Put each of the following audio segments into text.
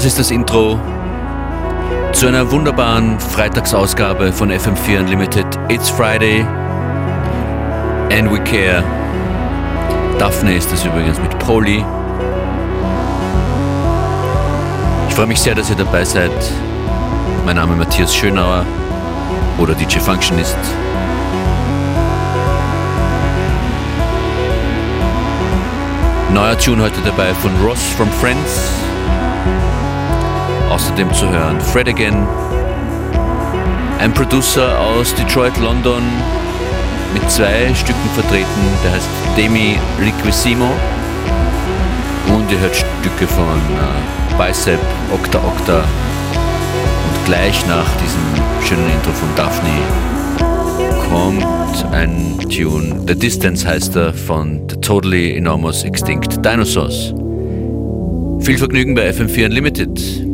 Das ist das Intro zu einer wunderbaren Freitagsausgabe von FM4 Unlimited. It's Friday and we care. Daphne ist das übrigens mit Poli. Ich freue mich sehr, dass ihr dabei seid. Mein Name ist Matthias Schönauer oder DJ Functionist. Neuer Tune heute dabei von Ross from Friends. Außerdem zu hören Fred Again, ein Producer aus Detroit, London, mit zwei Stücken vertreten, der heißt Demi Liquissimo. Und ihr hört Stücke von äh, Bicep, Octa Octa. Und gleich nach diesem schönen Intro von Daphne kommt ein Tune. The Distance heißt er von The Totally Enormous Extinct Dinosaurs. Viel Vergnügen bei FM4 Unlimited.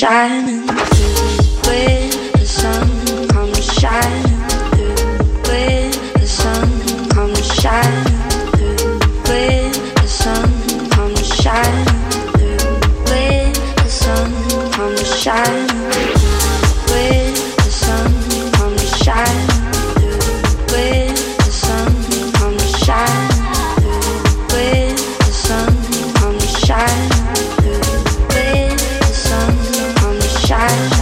shine. eyes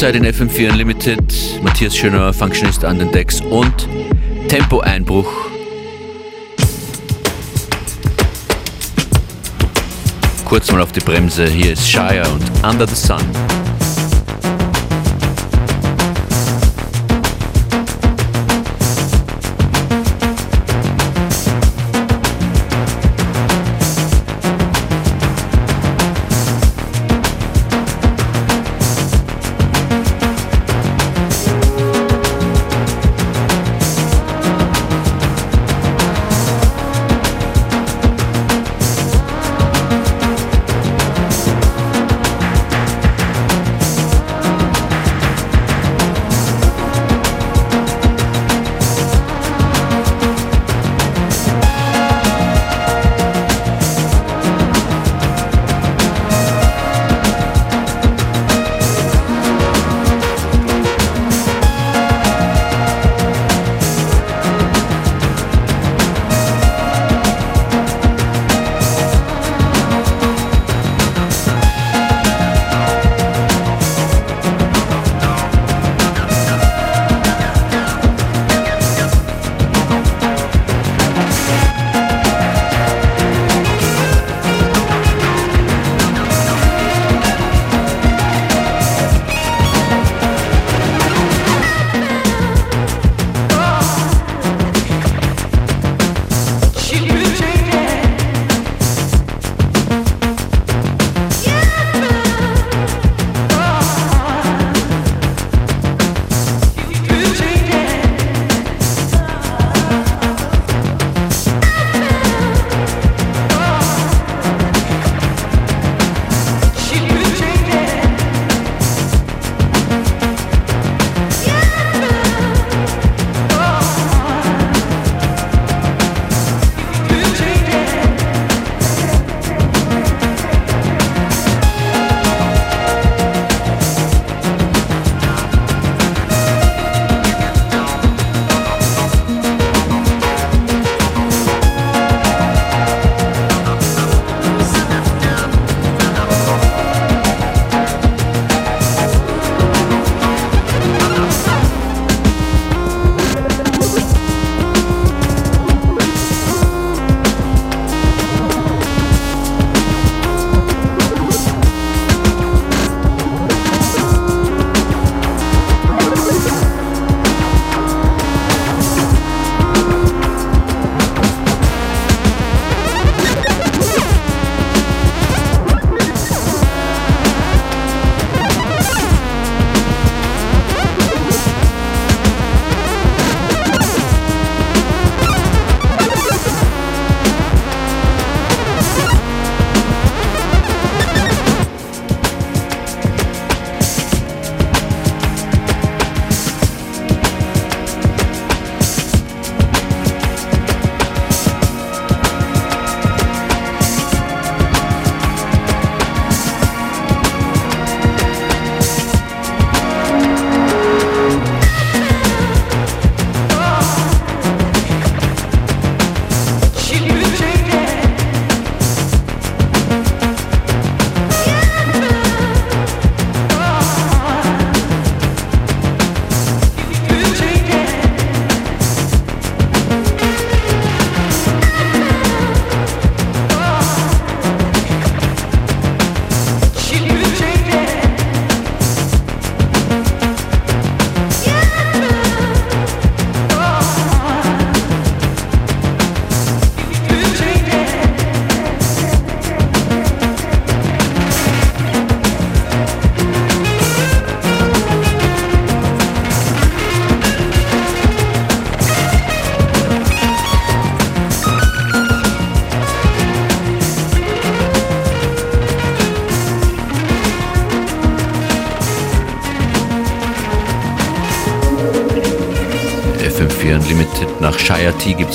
Vorzeit in FM4 Unlimited, Matthias Schönauer, Functionist an den Decks und Tempo-Einbruch. Kurz mal auf die Bremse, hier ist Shire und Under the Sun.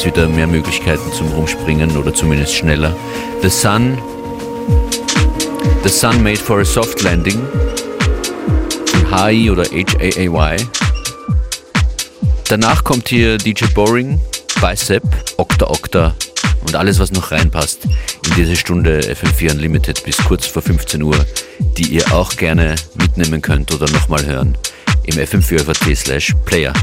Wieder mehr Möglichkeiten zum Rumspringen oder zumindest schneller. The Sun, The Sun Made for a Soft Landing von HI oder HAAY. Danach kommt hier DJ Boring, Bicep, Octa Octa und alles, was noch reinpasst in diese Stunde FM4 Unlimited bis kurz vor 15 Uhr, die ihr auch gerne mitnehmen könnt oder nochmal hören im FM4 slash Player.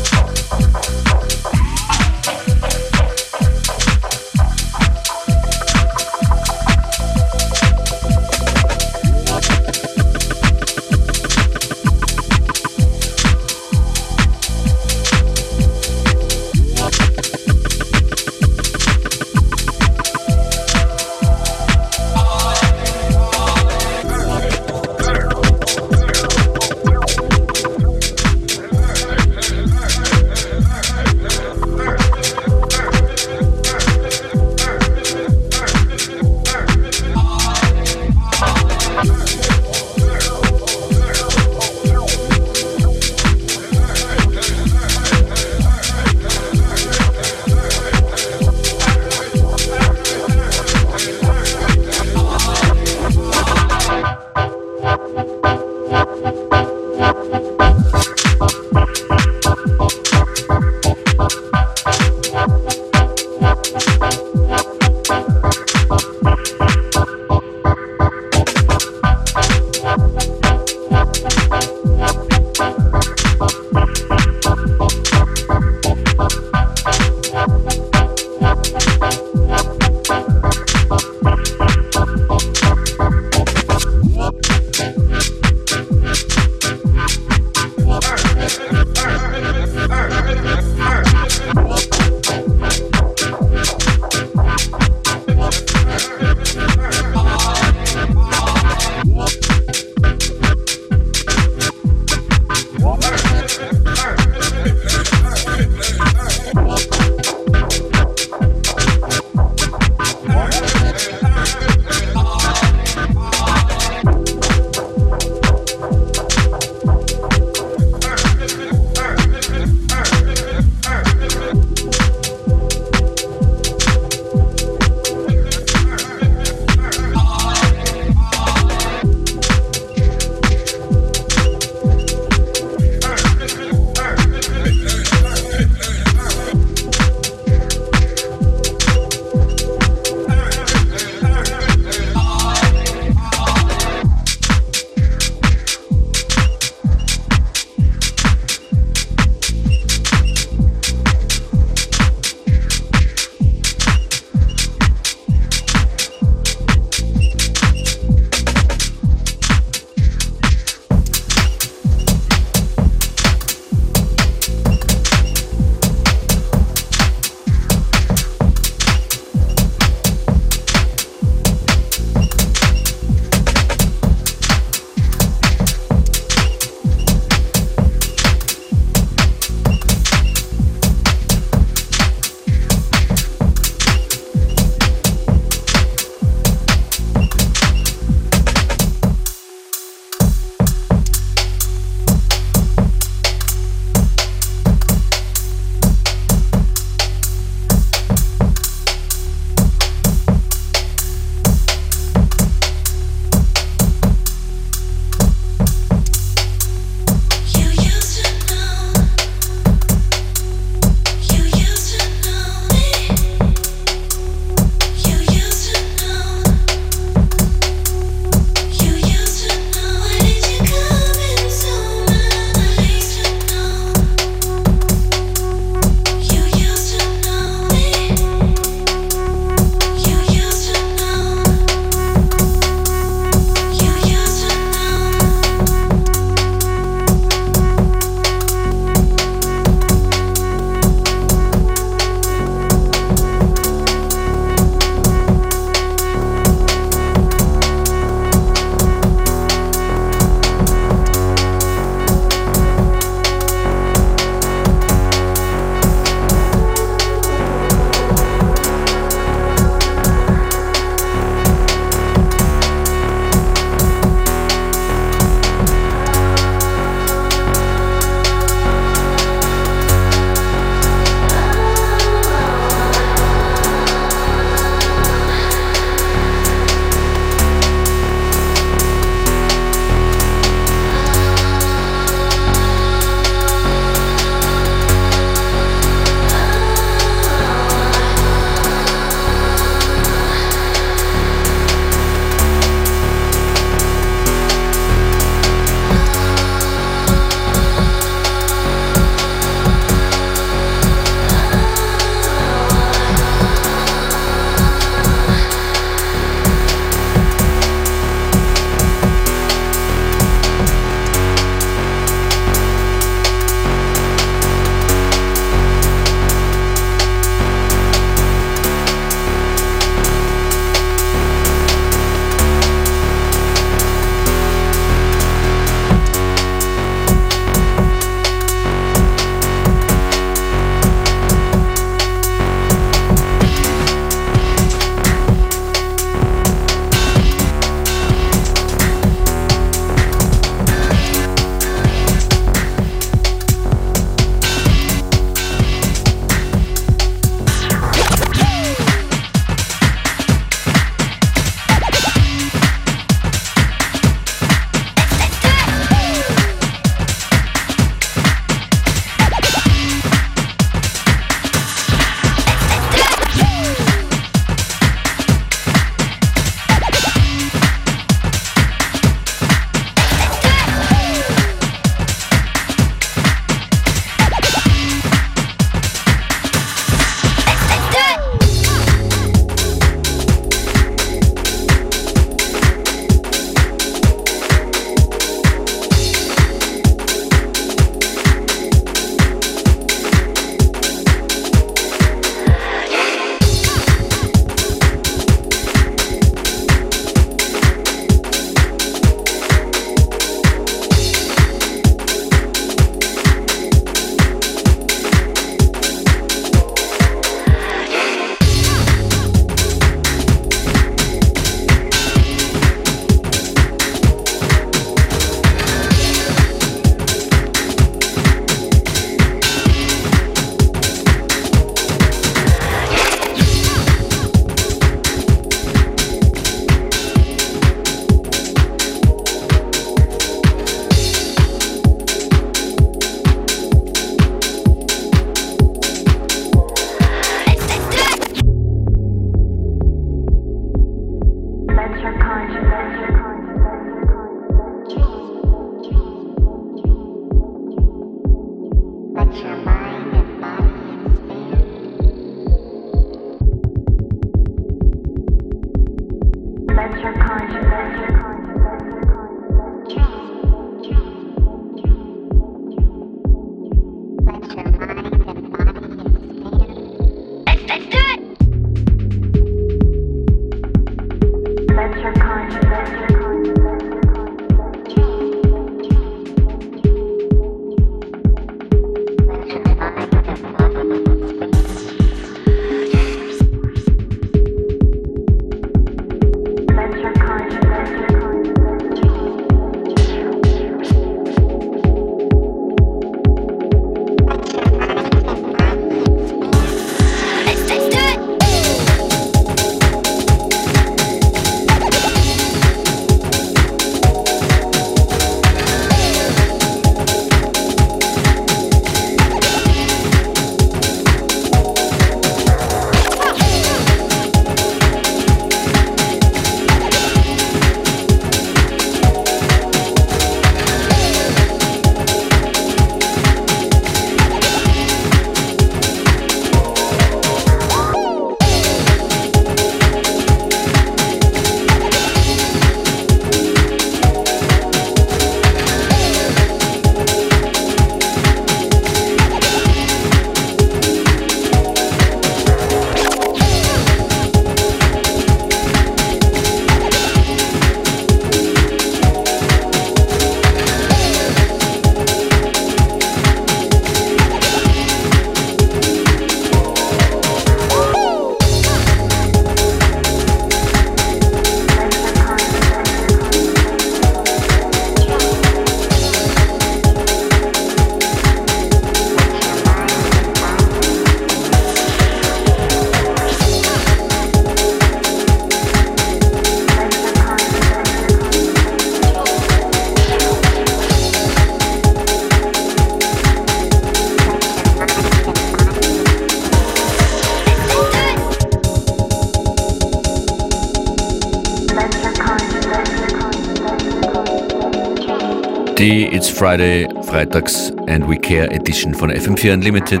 Die It's Friday, Freitags and We Care Edition von FM4 Unlimited.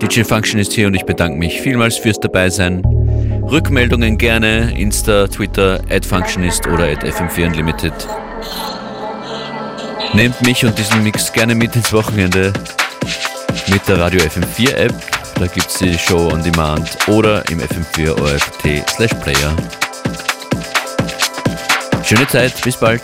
DJ Function ist hier und ich bedanke mich vielmals fürs Dabeisein. Rückmeldungen gerne, Insta, Twitter, at Functionist oder at FM4 Unlimited. Nehmt mich und diesen Mix gerne mit ins Wochenende mit der Radio FM4 App. Da gibt es die Show on Demand oder im FM4 OFT slash Player. Schöne Zeit, bis bald.